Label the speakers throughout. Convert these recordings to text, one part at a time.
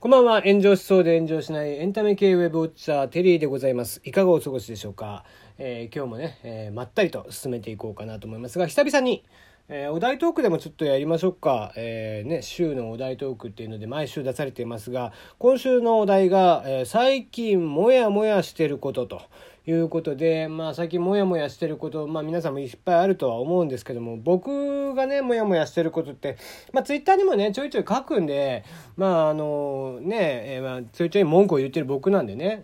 Speaker 1: こんばんは。炎上しそうで炎上しないエンタメ系ウェブウォッチャーテリーでございます。いかがお過ごしでしょうか、えー今日もね、えーまったりと進めていこうかなと思いますが、久々に、えーお題トークでもちょっとやりましょうか。えーね、週のお題トークっていうので毎週出されていますが、今週のお題が、えー最近もやもやしてることということで、まあ最近もやもやしてること、まあ皆さんもいっぱいあるとは思うんですけども、僕がね、もやもやしてることって、まあツイッターにもね、ちょいちょい書くんで、まああのね、えーまあ、ちょいちょい文句を言ってる僕なんでね、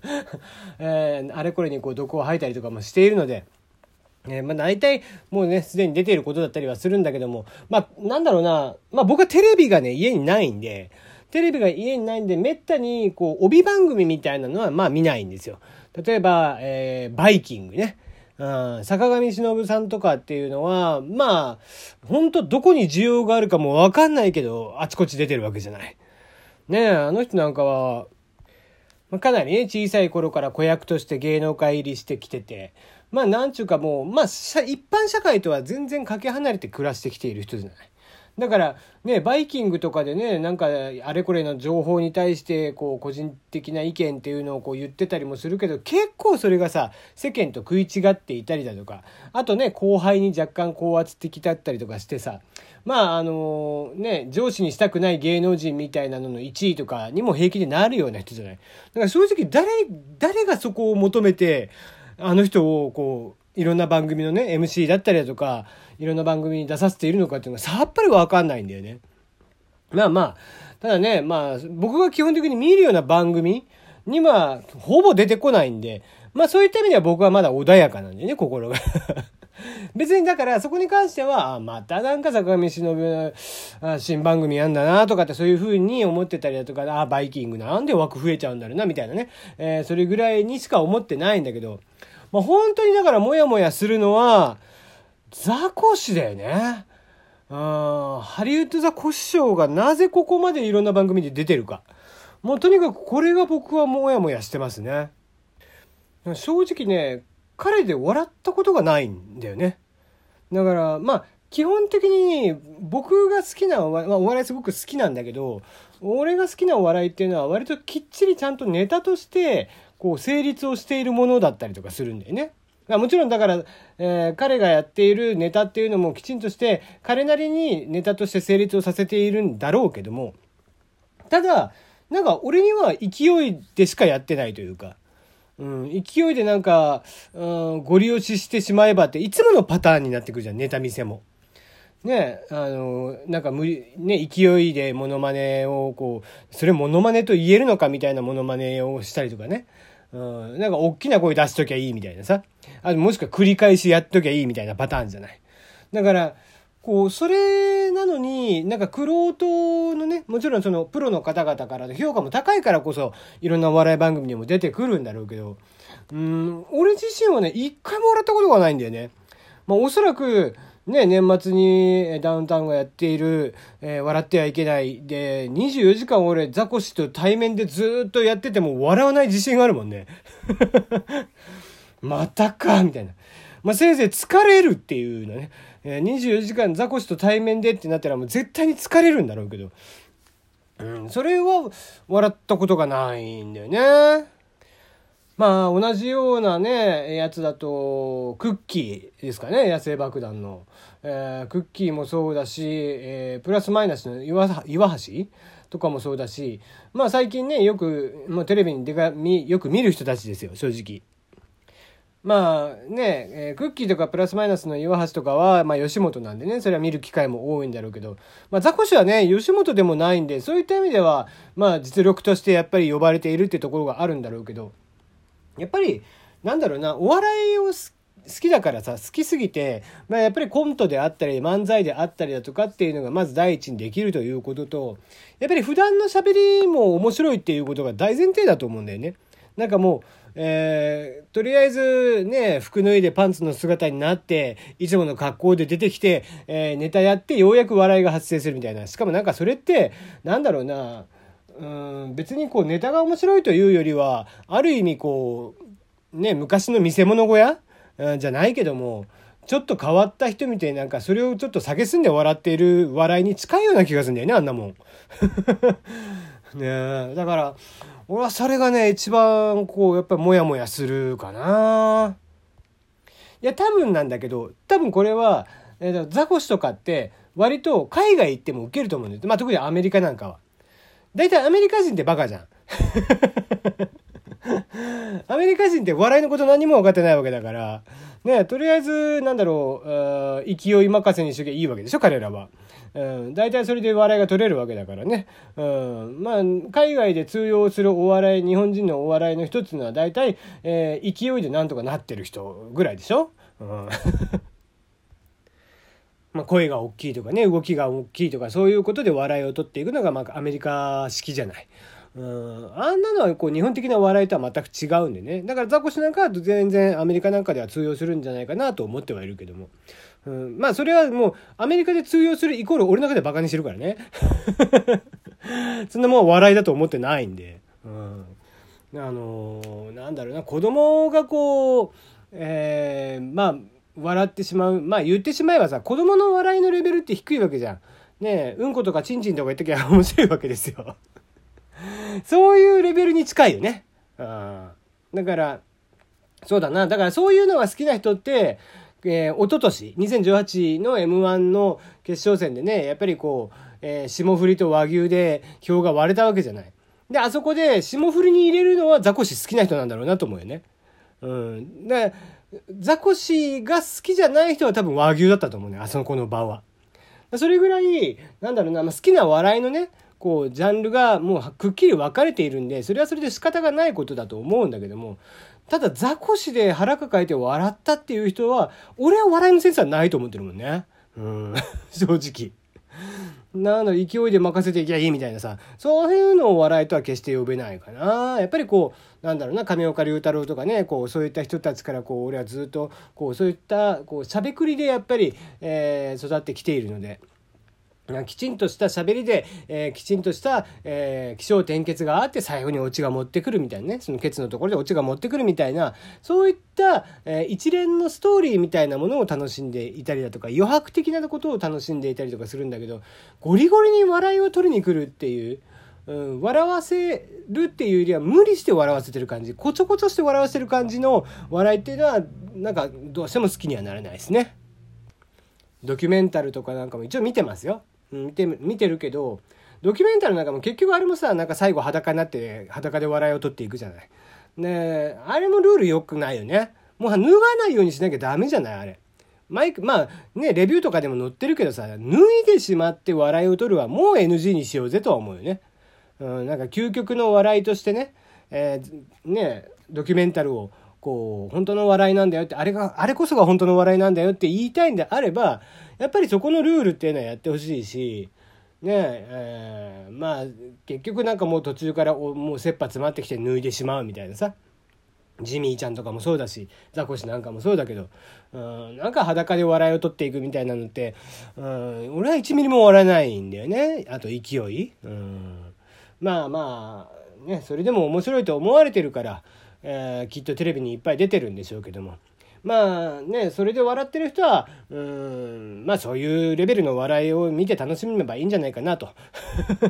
Speaker 1: えーあれこれにこう毒を吐いたりとかもしているので、えまあ、大体もうねすでに出ていることだったりはするんだけどもまあなんだろうな、まあ、僕はテレビがね家にないんでテレビが家にないんでめったにこう帯番組みたいなのはまあ見ないんですよ。例えば、えーバイキングね。うん、坂上忍さんとかっていうのはまあ本当どこに需要があるかも分かんないけどあちこち出てるわけじゃない。ねえあの人なんかはまあ、かなりね、小さい頃から子役として芸能界入りしてきてて、まあ、なんちゅうかもう、まあ、一般社会とは全然かけ離れて暮らしてきている人じゃない。だから、ね、バイキングとかでね、なんか、あれこれの情報に対して、こう、個人的な意見っていうのをこう言ってたりもするけど、結構それがさ、世間と食い違っていたりだとか、あとね、後輩に若干高圧的だったりとかしてさ、まあ、あのね、上司にしたくない芸能人みたいなのの1位とかにも平気でなるような人じゃない？だから正直誰、誰がそこを求めて、あの人をこう、いろんな番組のね、MC だったりだとか、いろんな番組に出させているのかっていうのがさっぱりわかんないんだよね。まあまあ、ただね、まあ、僕が基本的に見るような番組には、ほぼ出てこないんで、まあそういった意味では僕はまだ穏やかなんでね、心が。別にだからそこに関しては、あまたなんか坂上忍新番組やんだなとかってそういう風に思ってたりだとか、あバイキングなんで枠増えちゃうんだろうなみたいなね、えーそれぐらいにしか思ってないんだけど、まあ本当にだからモヤモヤするのは、ザコシだよね。うんハリウッドザコシショウがなぜここまでいろんな番組で出てるか。もうとにかくこれが僕はモヤモヤしてますね。正直ね、彼で笑ったことがないんだよね。だから、まあ、基本的に僕が好きなお、まあ、お笑いすごく好きなんだけど、俺が好きなお笑いっていうのは割ときっちりちゃんとネタとして、こう、成立をしているものだったりとかするんだよね。もちろんだから、えー彼がやっているネタっていうのもきちんとして、彼なりにネタとして成立をさせているんだろうけども、ただ、なんか俺には勢いでしかやってないというか、うん、勢いでなんか、うん、ご利用ししてしまえばって、いつものパターンになってくるじゃん、ネタ見せも。ねあの、なんか無理、ね、勢いでモノマネをこう、それモノマネと言えるのかみたいなモノマネをしたりとかね。うん、なんか大きな声出しときゃいいみたいなさ。あもしくは繰り返しやっときゃいいみたいなパターンじゃない。だから、こう、それなのに、なんか、クロのね、もちろんその、プロの方々からの評価も高いからこそ、いろんなお笑い番組にも出てくるんだろうけど、うん、俺自身はね、一回も笑ったことがないんだよね。まあ、おそらく、ね、年末にダウンタウンがやっている、えー笑ってはいけないで、24時間俺、ザコシと対面でずっとやってても笑わない自信があるもんね。またかみたいな。まあ、せいぜい疲れるっていうのね。えー24時間ザコシと対面でってなったらもう絶対に疲れるんだろうけど。うん、それは笑ったことがないんだよね。まあ、同じようなね、やつだと、クッキーですかね、野生爆弾の。えークッキーもそうだし、えープラスマイナスの岩岩橋？とかもそうだし、まあ最近ね、よく、まあ、テレビに出かみ、よく見る人たちですよ、正直。まあね、えークッキーとかプラスマイナスの岩橋とかは、まあ吉本なんでね、それは見る機会も多いんだろうけど、まあザコシはね、吉本でもないんで、そういった意味では、まあ実力としてやっぱり呼ばれているってところがあるんだろうけど、やっぱり、なんだろうな、お笑いを好きだからさ、好きすぎて、まあやっぱりコントであったり、漫才であったりだとかっていうのがまず第一にできるということと、やっぱり普段の喋りも面白いっていうことが大前提だと思うんだよね。なんかもう、えーとりあえずね、服脱いでパンツの姿になって、いつもの格好で出てきて、えーネタやってようやく笑いが発生するみたいな。しかもなんかそれって、なんだろうな、うん別にこうネタが面白いというよりはある意味こうね昔の見せ物小屋、うんじゃないけどもちょっと変わった人みたいになんかそれをちょっと蔑んで笑っている笑いに近いような気がするんだよねあんなもん。ねだから俺はそれがね一番こうやっぱりモヤモヤするかないや多分なんだけど多分これは、えー、ザコシとかって割と海外行っても受けると思うんですまあ特にアメリカなんかは。大体アメリカ人ってバカじゃん。アメリカ人って笑いのこと何も分かってないわけだから、ね、とりあえず、なんだろう、勢い任せにしときゃいいわけでしょ、彼らは。うん、大体それで笑いが取れるわけだからね。うん、まあ、海外で通用するお笑い、日本人のお笑いの一つのは大体、えー、勢いでなんとかなってる人ぐらいでしょ。うんまあ、声が大きいとかね動きが大きいとかそういうことで笑いを取っていくのがまあアメリカ式じゃない。うん。あんなのはこう日本的な笑いとは全く違うんでね。だからザコシなんかは全然アメリカなんかでは通用するんじゃないかなと思ってはいるけども、うん、まあそれはもうアメリカで通用するイコール俺の中でバカにしてるからね。そんなもん笑いだと思ってないんで、うん、あのー、なんだろうな子供がこうえー、まあ笑ってしまうまあ言ってしまえばさ子供の笑いのレベルって低いわけじゃん。ねえうんことかちんちんとか言っときゃ面白いわけですよ。そういうレベルに近いよね。あだからそうだなだからそういうのが好きな人って、えー、一昨年2018の m 1の決勝戦でねやっぱりこう、えー、霜降りと和牛で票が割れたわけじゃない。であそこで霜降りに入れるのはザコシ好きな人なんだろうなと思うよね。うん。でザコシが好きじゃない人は多分和牛だったと思うね、あそこの場は。それぐらい、なんだろうな、まあ、好きな笑いのね、こう、ジャンルがもうくっきり分かれているんで、それはそれで仕方がないことだと思うんだけども、ただザコシで腹抱えて笑ったっていう人は、俺は笑いのセンスはないと思ってるもんね。うん、正直。なの勢いで任せていきゃいいみたいなさそういうのを笑いとは決して呼べないかなやっぱりこうなんだろうな亀岡龍太郎とかねこうそういった人たちからこう俺はずっとこうそういったこうしゃべくりでやっぱり、えー、育ってきているので。きちんとした喋りで、えー、きちんとした、えー、気象転結があって最後にオチが持ってくるみたいなねそのケツのところでオチが持ってくるみたいなそういった、えー、一連のストーリーみたいなものを楽しんでいたりだとか余白的なことを楽しんでいたりとかするんだけどゴリゴリに笑いを取りに来るっていう。うん、笑わせるっていうよりは無理して笑わせてる感じこちょこちょして笑わせてる感じの笑いっていうのはなんかどうしても好きにはならないですね。ドキュメンタルとかなんかも一応見てますよ。見て見てるけどドキュメンタルなんかも結局あれもさなんか最後裸になって裸で笑いを取っていくじゃない。ねあれもルール良くないよね。もう脱がないようにしなきゃダメじゃないあれ。マイクまあねレビューとかでも載ってるけどさ脱いでしまって笑いを取るはもう NG にしようぜとは思うよね。うん、なんか究極の笑いとしてね,、えー、ねドキュメンタルをこう本当の笑いなんだよってあれがあれこそが本当の笑いなんだよって言いたいんであればやっぱりそこのルールっていうのはやってほしいし、ねえー、まあ結局なんかもう途中からもう切羽詰まってきて脱いでしまうみたいなさ。ジミーちゃんとかもそうだしザコシなんかもそうだけど、うん、なんか裸で笑いを取っていくみたいなのって、うん、俺は1ミリも笑わないんだよね。あと勢い、うん、まあまあねそれでも面白いと思われてるから、えー、きっとテレビにいっぱい出てるんでしょうけども。まあねそれで笑ってる人はうんまあそういうレベルの笑いを見て楽しめばいいんじゃないかなと。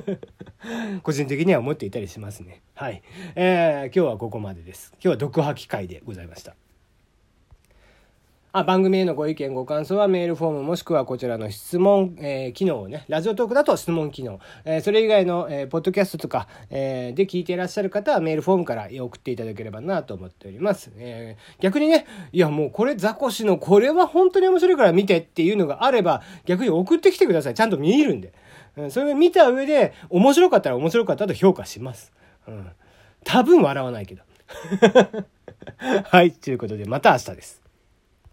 Speaker 1: 個人的には思っていたりしますね。はい、えー、今日はここまでです。今日は毒吐き会でございました。あ番組へのご意見ご感想はメールフォームもしくはこちらの質問、えー、機能をねラジオトークだと質問機能、えー、それ以外の、えー、ポッドキャストとか、え、で聞いていらっしゃる方はメールフォームから送っていただければなと思っております、え、逆にねいやもうこれザコシのこれは本当に面白いから見てっていうのがあれば逆に送ってきてください。ちゃんと見えるんで、うん、それを見た上で面白かったら面白かったと評価します、うん、多分笑わないけど。はいということでまた明日です。